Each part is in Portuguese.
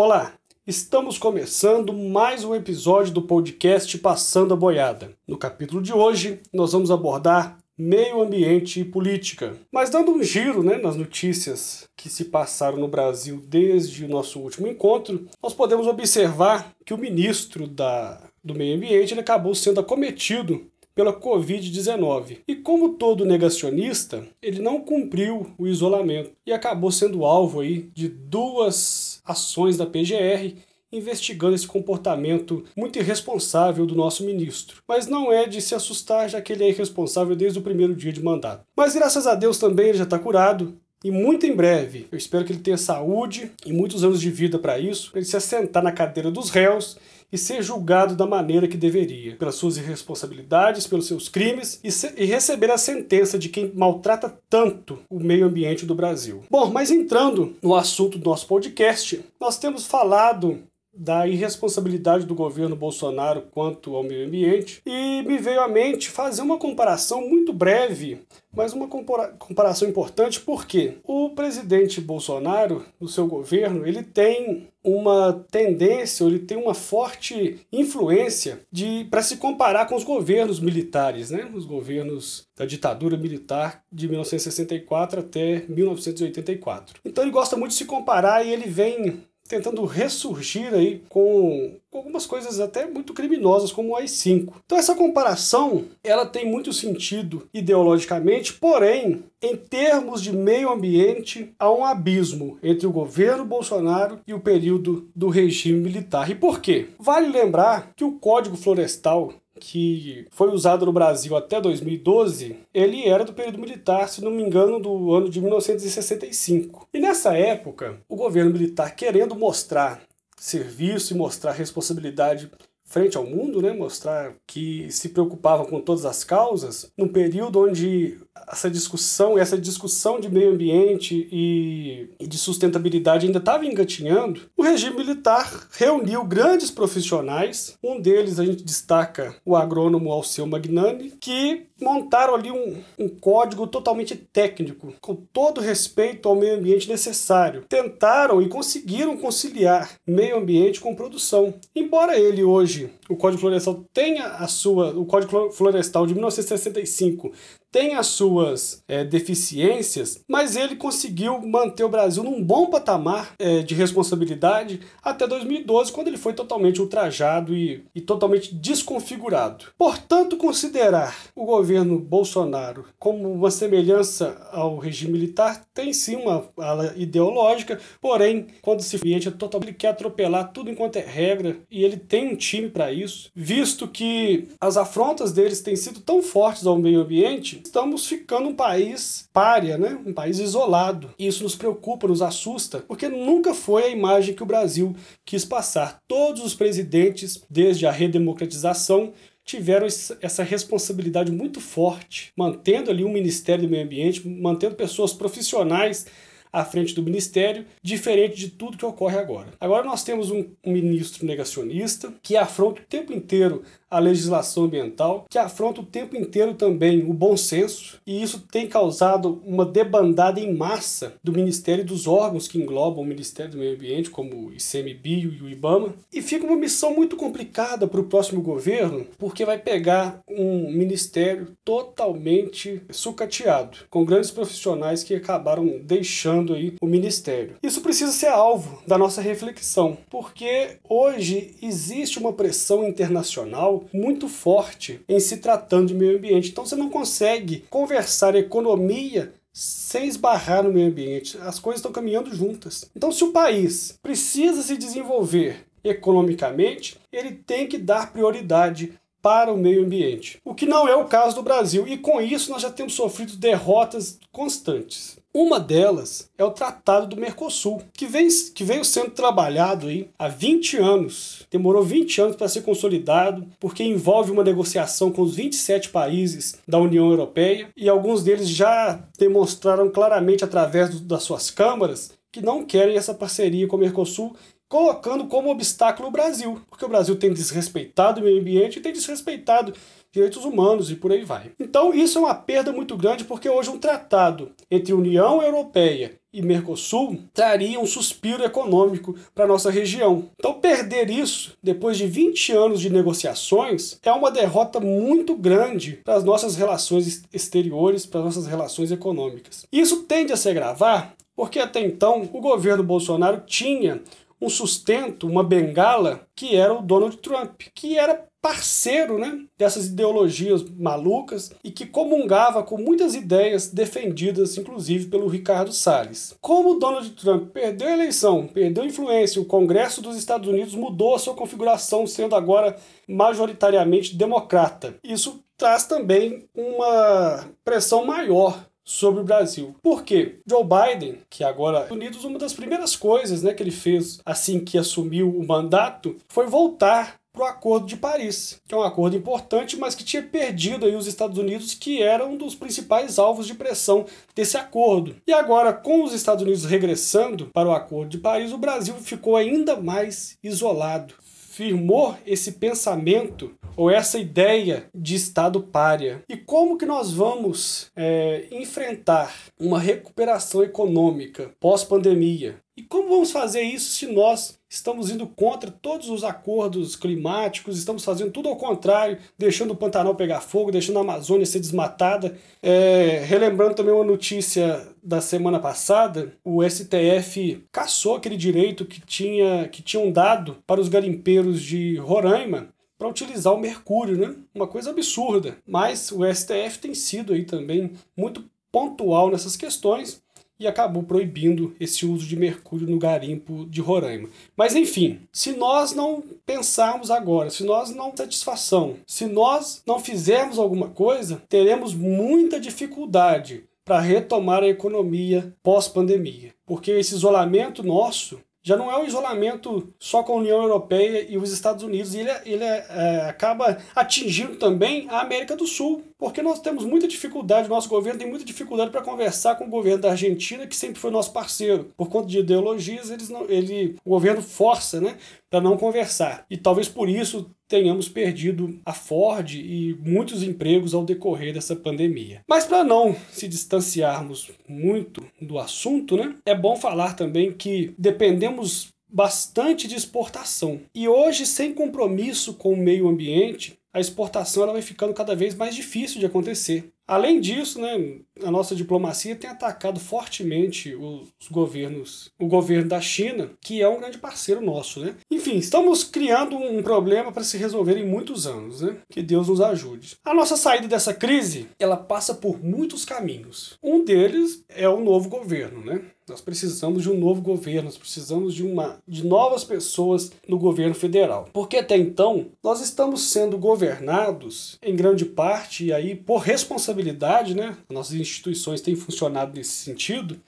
Olá, estamos começando mais um episódio do podcast Passando a Boiada. No capítulo de hoje, nós vamos abordar meio ambiente e política. Mas dando um giro né, nas notícias que se passaram no Brasil desde o nosso último encontro, nós podemos observar que o ministro da, do Meio Ambiente acabou sendo acometido pela Covid-19. E como todo negacionista, ele não cumpriu o isolamento e acabou sendo alvo aí de duas ações da PGR investigando esse comportamento muito irresponsável do nosso ministro. Mas não é de se assustar, já que ele é irresponsável desde o primeiro dia de mandato. Mas graças a Deus também ele já está curado. E muito em breve, eu espero que ele tenha saúde e muitos anos de vida para isso, para ele se assentar na cadeira dos réus e ser julgado da maneira que deveria, pelas suas irresponsabilidades, pelos seus crimes e, e, receber a sentença de quem maltrata tanto o meio ambiente do Brasil. Bom, mas entrando no assunto do nosso podcast, nós temos falado da irresponsabilidade do governo Bolsonaro quanto ao meio ambiente e me veio à mente fazer uma comparação muito breve, mas uma comparação importante porque o presidente Bolsonaro, no seu governo, ele tem uma tendência, ele tem uma forte influência de para se comparar com os governos militares, né? Os governos da ditadura militar de 1964 até 1984. Então ele gosta muito de se comparar e ele vem tentando ressurgir aí com algumas coisas até muito criminosas como o AI-5. Então essa comparação, ela tem muito sentido ideologicamente, porém, em termos de meio ambiente, há um abismo entre o governo Bolsonaro e o período do regime militar. E por quê? Vale lembrar que o Código Florestal que foi usado no Brasil até 2012, ele era do período militar, se não me engano, do ano de 1965. E nessa época, o governo militar, querendo mostrar serviço e mostrar responsabilidade frente ao mundo, né, mostrar que se preocupava com todas as causas, num período onde essa discussão, essa discussão de meio ambiente e, de sustentabilidade ainda estava engatinhando, o regime militar reuniu grandes profissionais, um deles a gente destaca o agrônomo Alceu Magnani, que montaram ali um, um código totalmente técnico, com todo respeito ao meio ambiente necessário. Tentaram e conseguiram conciliar meio ambiente com produção. Embora ele hoje, o Código Florestal tenha a sua, o Código Florestal de 1965 tem as suas é, deficiências, mas ele conseguiu manter o Brasil num bom patamar é, de responsabilidade até 2012, quando ele foi totalmente ultrajado e, e totalmente desconfigurado. Portanto, considerar o governo Bolsonaro como uma semelhança ao regime militar tem sim uma ala ideológica, porém, quando se ambiente é totalmente, ele quer atropelar tudo enquanto é regra e ele tem um time para isso, visto que as afrontas deles têm sido tão fortes ao meio ambiente estamos ficando um país párea, né? um país isolado. Isso nos preocupa, nos assusta, porque nunca foi a imagem que o Brasil quis passar. Todos os presidentes, desde a redemocratização, tiveram essa responsabilidade muito forte, mantendo ali um Ministério do Meio Ambiente, mantendo pessoas profissionais à frente do ministério, diferente de tudo que ocorre agora. Agora nós temos um, um ministro negacionista que afronta o tempo inteiro a legislação ambiental, que afronta o tempo inteiro também o bom senso, e isso tem causado uma debandada em massa do Ministério e dos órgãos que englobam o Ministério do Meio Ambiente, como o ICMBio e o IBAMA, e fica uma missão muito complicada para o próximo governo, porque vai pegar um ministério totalmente sucateado, com grandes profissionais que acabaram deixando aí o ministério. Isso precisa ser alvo da nossa reflexão, porque hoje existe uma pressão internacional muito forte em se tratando de meio ambiente. Então você não consegue conversar economia sem esbarrar no meio ambiente. As coisas estão caminhando juntas. Então, se o país precisa se desenvolver economicamente, ele tem que dar prioridade para o meio ambiente. O que não é o caso do Brasil, e com isso nós já temos sofrido derrotas constantes. Uma delas é o Tratado do Mercosul, que, vem, que veio sendo trabalhado aí há 20 anos. Demorou 20 anos para ser consolidado, porque envolve uma negociação com os 27 países da União Europeia e alguns deles já demonstraram claramente através do, das suas câmaras que não querem essa parceria com o Mercosul colocando como obstáculo o Brasil, porque o Brasil tem desrespeitado o meio ambiente e tem desrespeitado direitos humanos e por aí vai. Então isso é uma perda muito grande porque hoje um tratado entre União Europeia e Mercosul traria um suspiro econômico para nossa região. Então, perder isso depois de 20 anos de negociações é uma derrota muito grande para as nossas relações exteriores, para as nossas relações econômicas. Isso tende a se agravar porque até então o governo Bolsonaro tinha um sustento, uma bengala, que era o Donald Trump, que era parceiro né, dessas ideologias malucas e que comungava com muitas ideias defendidas, inclusive, pelo Ricardo Salles. Como Donald Trump perdeu a eleição, perdeu influência, o Congresso dos Estados Unidos mudou a sua configuração, sendo agora majoritariamente democrata. Isso traz também uma pressão maior sobre o Brasil. Por quê? Joe Biden, que agora Unidos, uma das primeiras coisas né, que ele fez assim que assumiu o mandato foi voltar para o Acordo de Paris, que é um acordo importante, mas que tinha perdido aí os Estados Unidos, que era um dos principais alvos de pressão desse acordo. E agora, com os Estados Unidos regressando para o Acordo de Paris, o Brasil ficou ainda mais isolado firmou esse pensamento ou essa ideia de Estado párea. E como que nós vamos é, enfrentar uma recuperação econômica pós-pandemia? E como vamos fazer isso se nós estamos indo contra todos os acordos climáticos, estamos fazendo tudo ao contrário, deixando o Pantanal pegar fogo, deixando a Amazônia ser desmatada? É, relembrando também uma notícia da semana passada, o STF cassou aquele direito que, tinha, que tinham dado para os garimpeiros de Roraima para utilizar o mercúrio, né? Uma coisa absurda. Mas o STF tem sido aí também muito pontual nessas questões e acabou proibindo esse uso de mercúrio no garimpo de Roraima. Mas enfim, se nós não pensarmos agora, se nós não satisfação, se nós não fizermos alguma coisa, teremos muita dificuldade para retomar a economia pós-pandemia. Porque esse isolamento nosso já não é um isolamento só com a União Europeia e os Estados Unidos, ele, ele é, acaba atingindo também a América do Sul, porque nós temos muita dificuldade, nosso governo tem muita dificuldade para conversar com o governo da Argentina, que sempre foi nosso parceiro. Por conta de ideologias, eles não, ele, o governo força né, para não conversar. E talvez por isso tenhamos perdido a Ford e muitos empregos ao decorrer dessa pandemia. Mas para não se distanciarmos muito do assunto, né, é bom falar também que dependemos bastante de exportação. E hoje, sem compromisso com o meio ambiente, a exportação ela vai ficando cada vez mais difícil de acontecer. Além disso, né, a nossa diplomacia tem atacado fortemente os governos, o governo da China, que é um grande parceiro nosso, né? Enfim, estamos criando um problema para se resolver em muitos anos, né? Que Deus nos ajude. A nossa saída dessa crise, ela passa por muitos caminhos. Um deles é o novo governo, né? Nós precisamos de um novo governo, nós precisamos de uma de novas pessoas no governo federal. Porque até então nós estamos sendo governados em grande parte e aí por responsabilidade, né? Nossas instituições têm funcionado nesse sentido.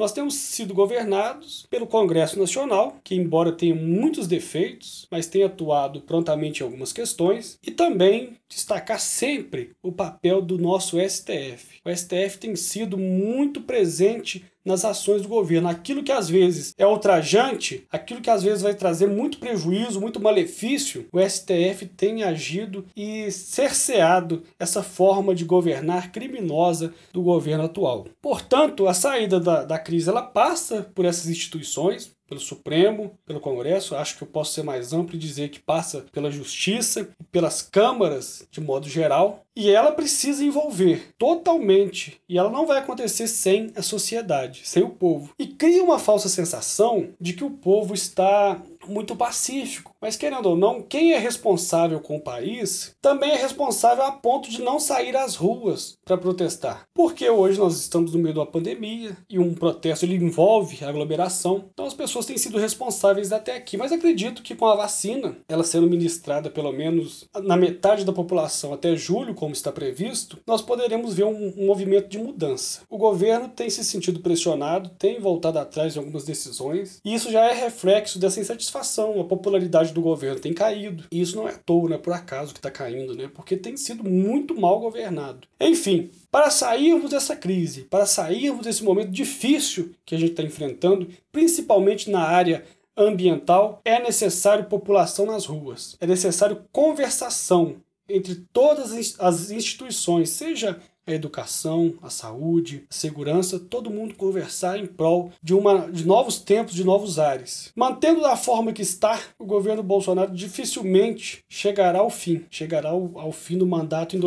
Nós temos sido governados pelo Congresso Nacional, que, embora tenha muitos defeitos, mas tem atuado prontamente em algumas questões, e também destacar sempre o papel do nosso STF. O STF tem sido muito presente nas ações do governo. Aquilo que às vezes é ultrajante, aquilo que às vezes vai trazer muito prejuízo, muito malefício, o STF tem agido e cerceado essa forma de governar criminosa do governo atual. Portanto, a saída da, da crise ela passa por essas instituições, pelo Supremo, pelo Congresso, acho que eu posso ser mais amplo e dizer que passa pela Justiça pelas câmaras de modo geral, e ela precisa envolver totalmente, e ela não vai acontecer sem a sociedade, sem o povo. E cria uma falsa sensação de que o povo está muito pacífico. Mas querendo ou não, quem é responsável com o país também é responsável a ponto de não sair às ruas para protestar. Porque hoje nós estamos no meio de uma pandemia e um protesto ele envolve aglomeração. Então as pessoas têm sido responsáveis até aqui. Mas acredito que com a vacina, ela sendo ministrada pelo menos na metade da população até julho, como está previsto, nós poderemos ver um, um movimento de mudança. O governo tem se sentido pressionado, tem voltado atrás de algumas decisões, e isso já é reflexo dessa insatisfação. A popularidade do governo tem caído. E isso não é à toa, não é por acaso que está caindo, né? Porque tem sido muito mal governado. Enfim, para sairmos dessa crise, para sairmos desse momento difícil que a gente está enfrentando, principalmente na área ambiental, é necessário população nas ruas, é necessário conversação, entre todas as instituições, seja a educação, a saúde, a segurança, todo mundo conversar em prol de, uma, de novos tempos, de novos ares. Mantendo da forma que está, o governo Bolsonaro dificilmente chegará ao fim, chegará ao, ao fim do mandato em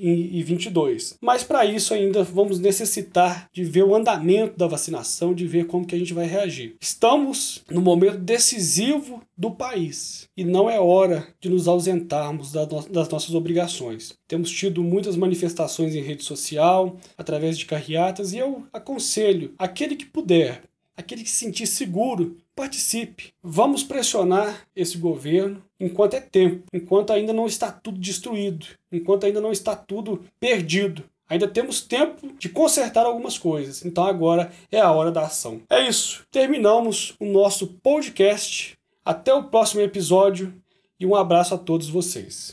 2022. Mas para isso ainda vamos necessitar de ver o andamento da vacinação, de ver como que a gente vai reagir. Estamos no momento decisivo do país e não é hora de nos ausentarmos das nossas obrigações. Temos tido muitas manifestações em rede social, através de carreatas, e eu aconselho aquele que puder, aquele que se sentir seguro, participe. Vamos pressionar esse governo enquanto é tempo, enquanto ainda não está tudo destruído, enquanto ainda não está tudo perdido. Ainda temos tempo de consertar algumas coisas, então agora é a hora da ação. É isso. Terminamos o nosso podcast. Até o próximo episódio e um abraço a todos vocês.